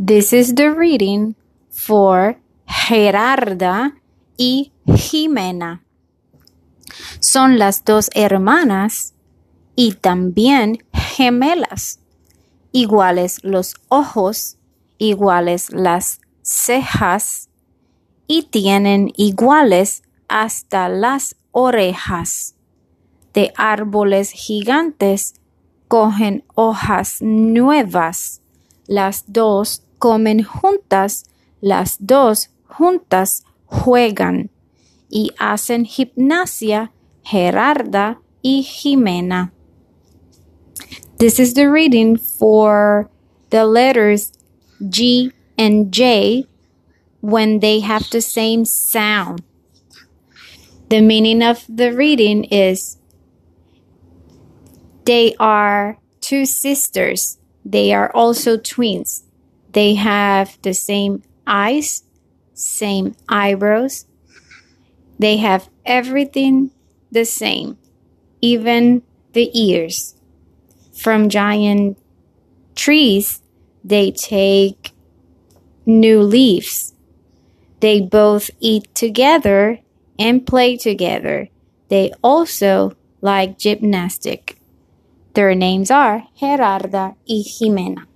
This is the reading for Gerarda y Jimena. Son las dos hermanas y también gemelas. Iguales los ojos, iguales las cejas y tienen iguales hasta las orejas. De árboles gigantes cogen hojas nuevas. Las dos comen juntas, las dos juntas juegan y hacen gimnasia Gerarda y Jimena. This is the reading for the letters G and J when they have the same sound. The meaning of the reading is they are two sisters. They are also twins. They have the same eyes, same eyebrows. They have everything the same, even the ears. From giant trees, they take new leaves. They both eat together and play together. They also like gymnastic. Their names are Gerarda y Jimena.